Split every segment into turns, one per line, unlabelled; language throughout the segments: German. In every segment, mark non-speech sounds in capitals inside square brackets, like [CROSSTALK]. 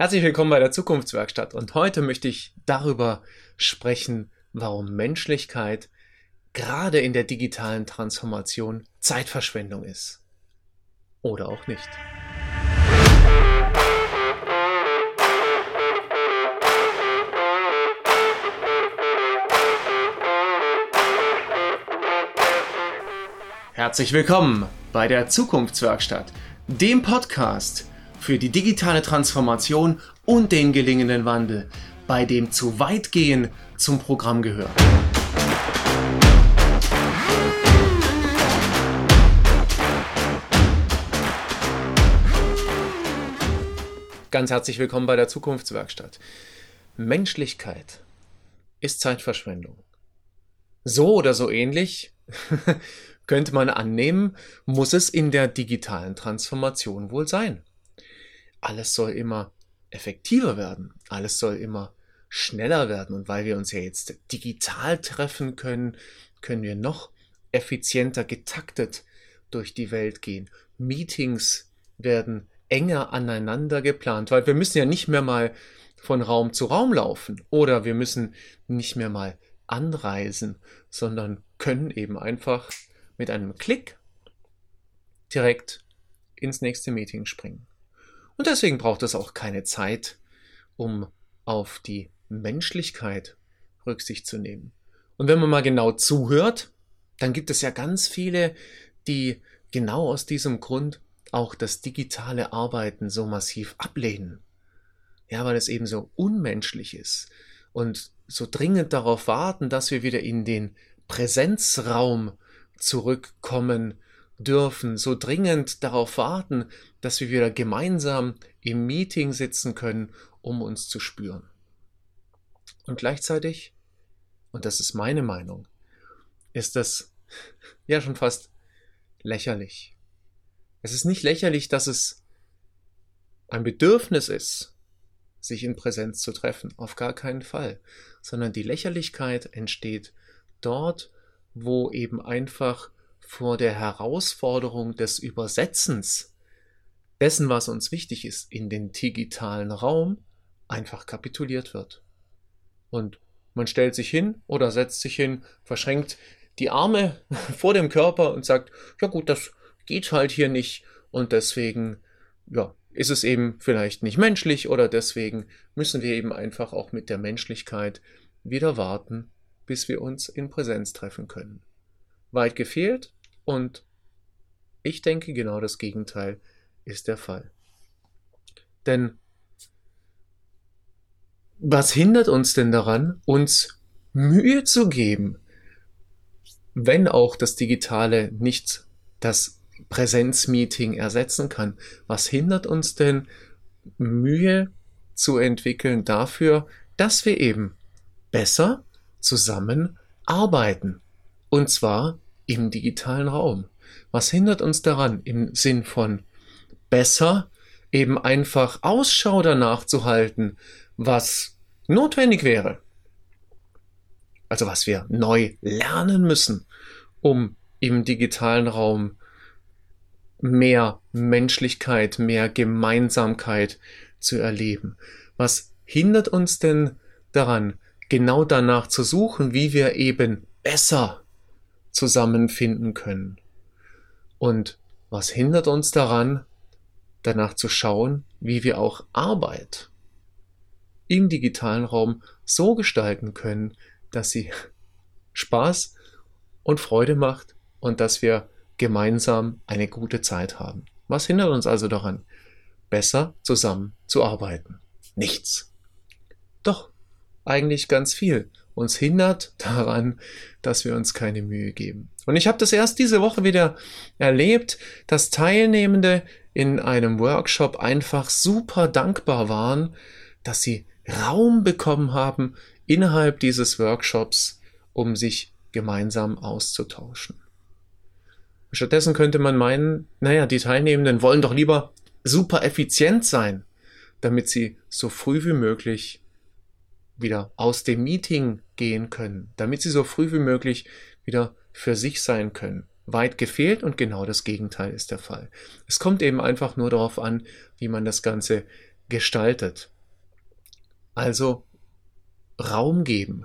Herzlich willkommen bei der Zukunftswerkstatt und heute möchte ich darüber sprechen, warum Menschlichkeit gerade in der digitalen Transformation Zeitverschwendung ist. Oder auch nicht. Herzlich willkommen bei der Zukunftswerkstatt, dem Podcast für die digitale Transformation und den gelingenden Wandel, bei dem zu weit gehen zum Programm gehört. Ganz herzlich willkommen bei der Zukunftswerkstatt. Menschlichkeit ist Zeitverschwendung. So oder so ähnlich [LAUGHS] könnte man annehmen, muss es in der digitalen Transformation wohl sein. Alles soll immer effektiver werden, alles soll immer schneller werden und weil wir uns ja jetzt digital treffen können, können wir noch effizienter getaktet durch die Welt gehen. Meetings werden enger aneinander geplant, weil wir müssen ja nicht mehr mal von Raum zu Raum laufen oder wir müssen nicht mehr mal anreisen, sondern können eben einfach mit einem Klick direkt ins nächste Meeting springen. Und deswegen braucht es auch keine Zeit, um auf die Menschlichkeit Rücksicht zu nehmen. Und wenn man mal genau zuhört, dann gibt es ja ganz viele, die genau aus diesem Grund auch das digitale Arbeiten so massiv ablehnen. Ja, weil es eben so unmenschlich ist und so dringend darauf warten, dass wir wieder in den Präsenzraum zurückkommen dürfen, so dringend darauf warten, dass wir wieder gemeinsam im Meeting sitzen können, um uns zu spüren. Und gleichzeitig, und das ist meine Meinung, ist das ja schon fast lächerlich. Es ist nicht lächerlich, dass es ein Bedürfnis ist, sich in Präsenz zu treffen, auf gar keinen Fall, sondern die Lächerlichkeit entsteht dort, wo eben einfach vor der Herausforderung des Übersetzens dessen, was uns wichtig ist, in den digitalen Raum einfach kapituliert wird. Und man stellt sich hin oder setzt sich hin, verschränkt die Arme [LAUGHS] vor dem Körper und sagt, ja gut, das geht halt hier nicht und deswegen, ja, ist es eben vielleicht nicht menschlich oder deswegen müssen wir eben einfach auch mit der Menschlichkeit wieder warten, bis wir uns in Präsenz treffen können. Weit gefehlt und ich denke genau das Gegenteil ist der Fall. Denn was hindert uns denn daran, uns Mühe zu geben, wenn auch das Digitale nicht das Präsenzmeeting ersetzen kann? Was hindert uns denn, Mühe zu entwickeln dafür, dass wir eben besser zusammen arbeiten. Und zwar im digitalen Raum. Was hindert uns daran im Sinn von besser eben einfach Ausschau danach zu halten, was notwendig wäre? Also was wir neu lernen müssen, um im digitalen Raum mehr Menschlichkeit, mehr Gemeinsamkeit zu erleben. Was hindert uns denn daran, genau danach zu suchen, wie wir eben besser zusammenfinden können. Und was hindert uns daran, danach zu schauen, wie wir auch Arbeit im digitalen Raum so gestalten können, dass sie Spaß und Freude macht und dass wir gemeinsam eine gute Zeit haben. Was hindert uns also daran, besser zusammen zu arbeiten? Nichts. Doch, eigentlich ganz viel. Uns hindert [LAUGHS] daran, dass wir uns keine Mühe geben. Und ich habe das erst diese Woche wieder erlebt, dass Teilnehmende in einem Workshop einfach super dankbar waren, dass sie Raum bekommen haben innerhalb dieses Workshops, um sich gemeinsam auszutauschen. Stattdessen könnte man meinen, naja, die Teilnehmenden wollen doch lieber super effizient sein, damit sie so früh wie möglich wieder aus dem Meeting gehen können, damit sie so früh wie möglich wieder für sich sein können. Weit gefehlt und genau das Gegenteil ist der Fall. Es kommt eben einfach nur darauf an, wie man das Ganze gestaltet. Also Raum geben.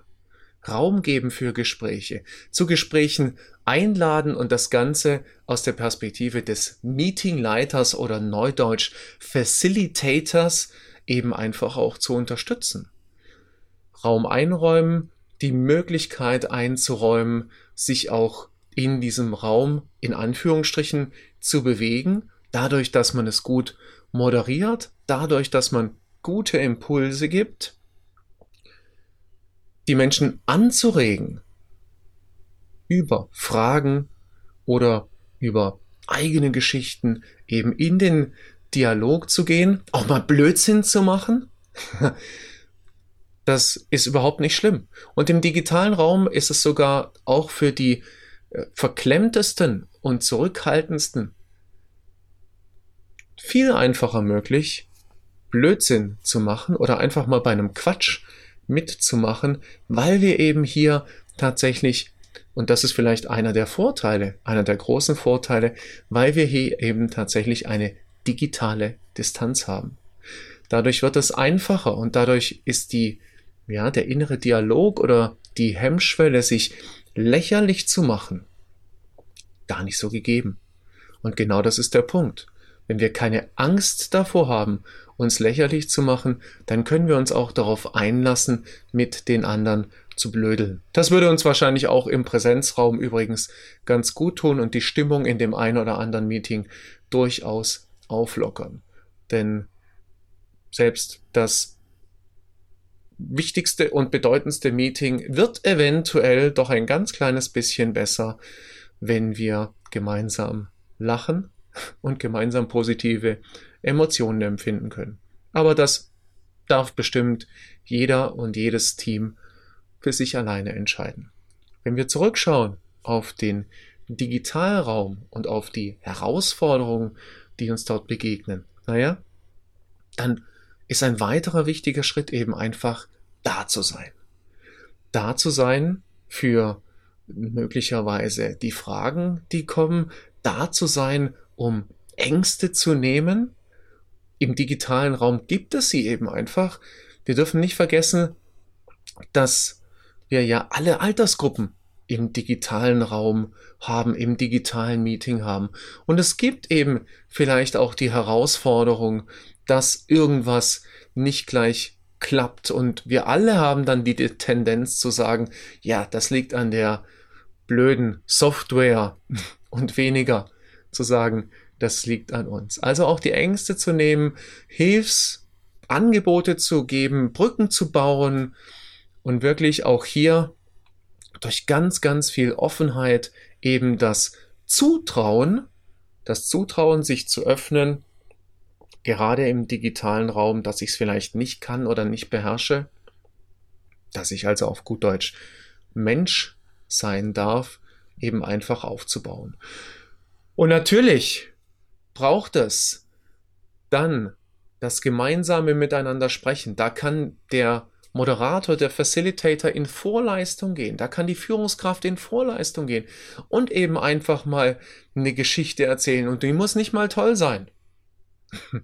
Raum geben für Gespräche. Zu Gesprächen einladen und das Ganze aus der Perspektive des Meetingleiters oder Neudeutsch Facilitators eben einfach auch zu unterstützen. Raum einräumen, die Möglichkeit einzuräumen, sich auch in diesem Raum in Anführungsstrichen zu bewegen, dadurch, dass man es gut moderiert, dadurch, dass man gute Impulse gibt, die Menschen anzuregen, über Fragen oder über eigene Geschichten eben in den Dialog zu gehen, auch mal Blödsinn zu machen. [LAUGHS] Das ist überhaupt nicht schlimm. Und im digitalen Raum ist es sogar auch für die äh, verklemmtesten und zurückhaltendsten viel einfacher möglich, Blödsinn zu machen oder einfach mal bei einem Quatsch mitzumachen, weil wir eben hier tatsächlich, und das ist vielleicht einer der Vorteile, einer der großen Vorteile, weil wir hier eben tatsächlich eine digitale Distanz haben. Dadurch wird es einfacher und dadurch ist die, ja, der innere Dialog oder die Hemmschwelle, sich lächerlich zu machen, gar nicht so gegeben. Und genau das ist der Punkt. Wenn wir keine Angst davor haben, uns lächerlich zu machen, dann können wir uns auch darauf einlassen, mit den anderen zu blödeln. Das würde uns wahrscheinlich auch im Präsenzraum übrigens ganz gut tun und die Stimmung in dem einen oder anderen Meeting durchaus auflockern. Denn selbst das wichtigste und bedeutendste Meeting wird eventuell doch ein ganz kleines bisschen besser, wenn wir gemeinsam lachen und gemeinsam positive Emotionen empfinden können. Aber das darf bestimmt jeder und jedes Team für sich alleine entscheiden. Wenn wir zurückschauen auf den Digitalraum und auf die Herausforderungen, die uns dort begegnen, naja, dann ist ein weiterer wichtiger Schritt eben einfach da zu sein. Da zu sein für möglicherweise die Fragen, die kommen, da zu sein, um Ängste zu nehmen. Im digitalen Raum gibt es sie eben einfach. Wir dürfen nicht vergessen, dass wir ja alle Altersgruppen im digitalen Raum haben, im digitalen Meeting haben. Und es gibt eben vielleicht auch die Herausforderung, dass irgendwas nicht gleich klappt. Und wir alle haben dann die Tendenz zu sagen, ja, das liegt an der blöden Software [LAUGHS] und weniger zu sagen, das liegt an uns. Also auch die Ängste zu nehmen, Hilfsangebote zu geben, Brücken zu bauen und wirklich auch hier durch ganz, ganz viel Offenheit eben das Zutrauen, das Zutrauen, sich zu öffnen, gerade im digitalen Raum, dass ich es vielleicht nicht kann oder nicht beherrsche, dass ich also auf gut Deutsch Mensch sein darf, eben einfach aufzubauen. Und natürlich braucht es dann das gemeinsame Miteinander sprechen. Da kann der Moderator, der Facilitator in Vorleistung gehen. Da kann die Führungskraft in Vorleistung gehen und eben einfach mal eine Geschichte erzählen. Und die muss nicht mal toll sein. [LAUGHS]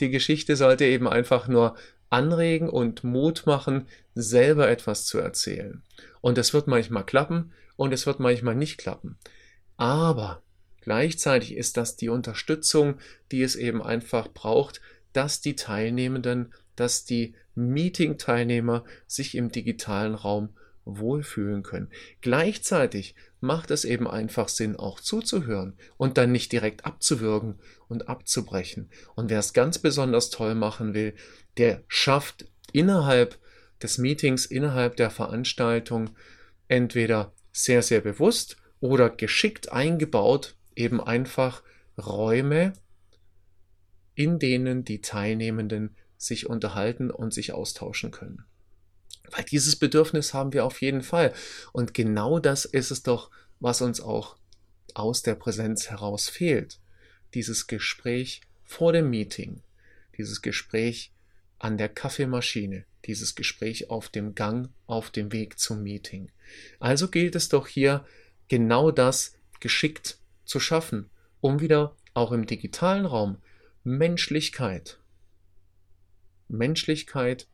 Die Geschichte sollte eben einfach nur anregen und Mut machen, selber etwas zu erzählen. Und es wird manchmal klappen und es wird manchmal nicht klappen. Aber gleichzeitig ist das die Unterstützung, die es eben einfach braucht, dass die Teilnehmenden, dass die Meeting-Teilnehmer sich im digitalen Raum wohlfühlen können. Gleichzeitig macht es eben einfach Sinn, auch zuzuhören und dann nicht direkt abzuwürgen und abzubrechen. Und wer es ganz besonders toll machen will, der schafft innerhalb des Meetings, innerhalb der Veranstaltung entweder sehr, sehr bewusst oder geschickt eingebaut eben einfach Räume, in denen die Teilnehmenden sich unterhalten und sich austauschen können. Weil dieses Bedürfnis haben wir auf jeden Fall. Und genau das ist es doch, was uns auch aus der Präsenz heraus fehlt. Dieses Gespräch vor dem Meeting, dieses Gespräch an der Kaffeemaschine, dieses Gespräch auf dem Gang, auf dem Weg zum Meeting. Also gilt es doch hier genau das geschickt zu schaffen, um wieder auch im digitalen Raum Menschlichkeit Menschlichkeit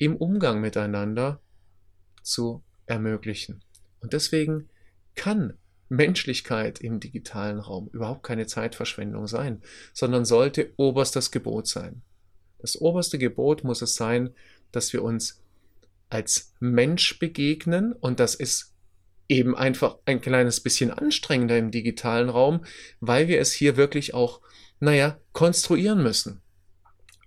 im Umgang miteinander zu ermöglichen. Und deswegen kann Menschlichkeit im digitalen Raum überhaupt keine Zeitverschwendung sein, sondern sollte oberstes Gebot sein. Das oberste Gebot muss es sein, dass wir uns als Mensch begegnen und das ist eben einfach ein kleines bisschen anstrengender im digitalen Raum, weil wir es hier wirklich auch, naja, konstruieren müssen.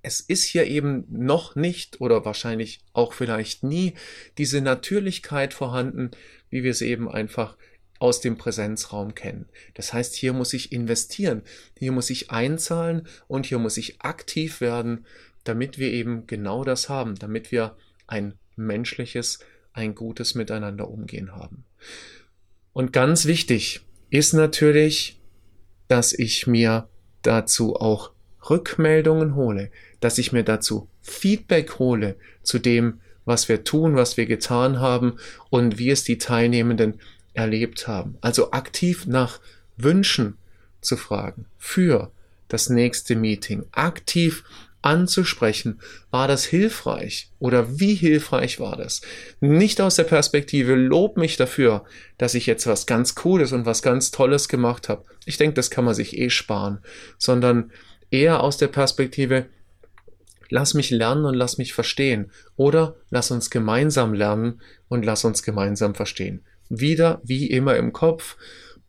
Es ist hier eben noch nicht oder wahrscheinlich auch vielleicht nie diese Natürlichkeit vorhanden, wie wir sie eben einfach aus dem Präsenzraum kennen. Das heißt, hier muss ich investieren, hier muss ich einzahlen und hier muss ich aktiv werden, damit wir eben genau das haben, damit wir ein menschliches, ein gutes Miteinander umgehen haben. Und ganz wichtig ist natürlich, dass ich mir dazu auch Rückmeldungen hole, dass ich mir dazu Feedback hole zu dem, was wir tun, was wir getan haben und wie es die Teilnehmenden erlebt haben. Also aktiv nach Wünschen zu fragen für das nächste Meeting, aktiv anzusprechen, war das hilfreich oder wie hilfreich war das? Nicht aus der Perspektive, lob mich dafür, dass ich jetzt was ganz Cooles und was ganz Tolles gemacht habe. Ich denke, das kann man sich eh sparen, sondern eher aus der Perspektive, lass mich lernen und lass mich verstehen oder lass uns gemeinsam lernen und lass uns gemeinsam verstehen wieder wie immer im Kopf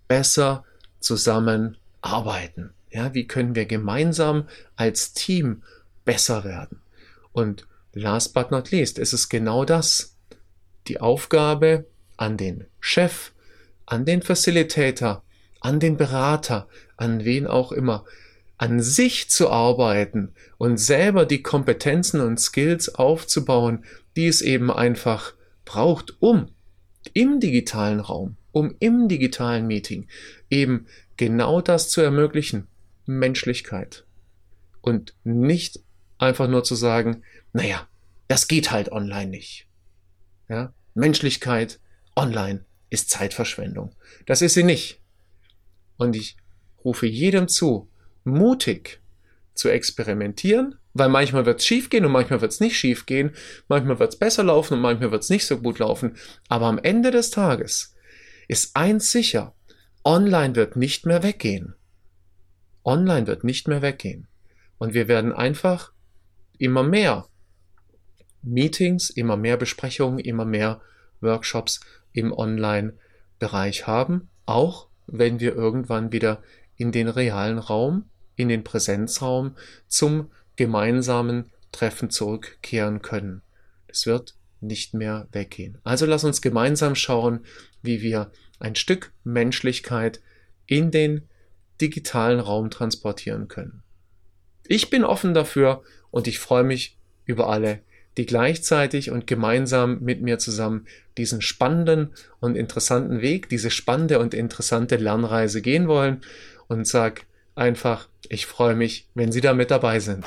besser zusammenarbeiten. Ja, wie können wir gemeinsam als Team besser werden? Und last but not least ist es genau das. Die Aufgabe an den Chef, an den Facilitator, an den Berater, an wen auch immer, an sich zu arbeiten und selber die Kompetenzen und Skills aufzubauen, die es eben einfach braucht, um im digitalen Raum, um im digitalen Meeting eben genau das zu ermöglichen, Menschlichkeit. Und nicht einfach nur zu sagen, naja, das geht halt online nicht. Ja? Menschlichkeit online ist Zeitverschwendung. Das ist sie nicht. Und ich rufe jedem zu, mutig zu experimentieren, weil manchmal wird es schief gehen und manchmal wird es nicht schief gehen, manchmal wird es besser laufen und manchmal wird es nicht so gut laufen. Aber am Ende des Tages ist eins sicher, online wird nicht mehr weggehen. Online wird nicht mehr weggehen. Und wir werden einfach immer mehr Meetings, immer mehr Besprechungen, immer mehr Workshops im Online-Bereich haben, auch wenn wir irgendwann wieder in den realen Raum in den Präsenzraum zum gemeinsamen Treffen zurückkehren können. Es wird nicht mehr weggehen. Also lass uns gemeinsam schauen, wie wir ein Stück Menschlichkeit in den digitalen Raum transportieren können. Ich bin offen dafür und ich freue mich über alle, die gleichzeitig und gemeinsam mit mir zusammen diesen spannenden und interessanten Weg, diese spannende und interessante Lernreise gehen wollen und sag einfach ich freue mich, wenn Sie da mit dabei sind.